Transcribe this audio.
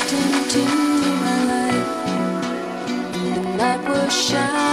walked into my life, the night was shining.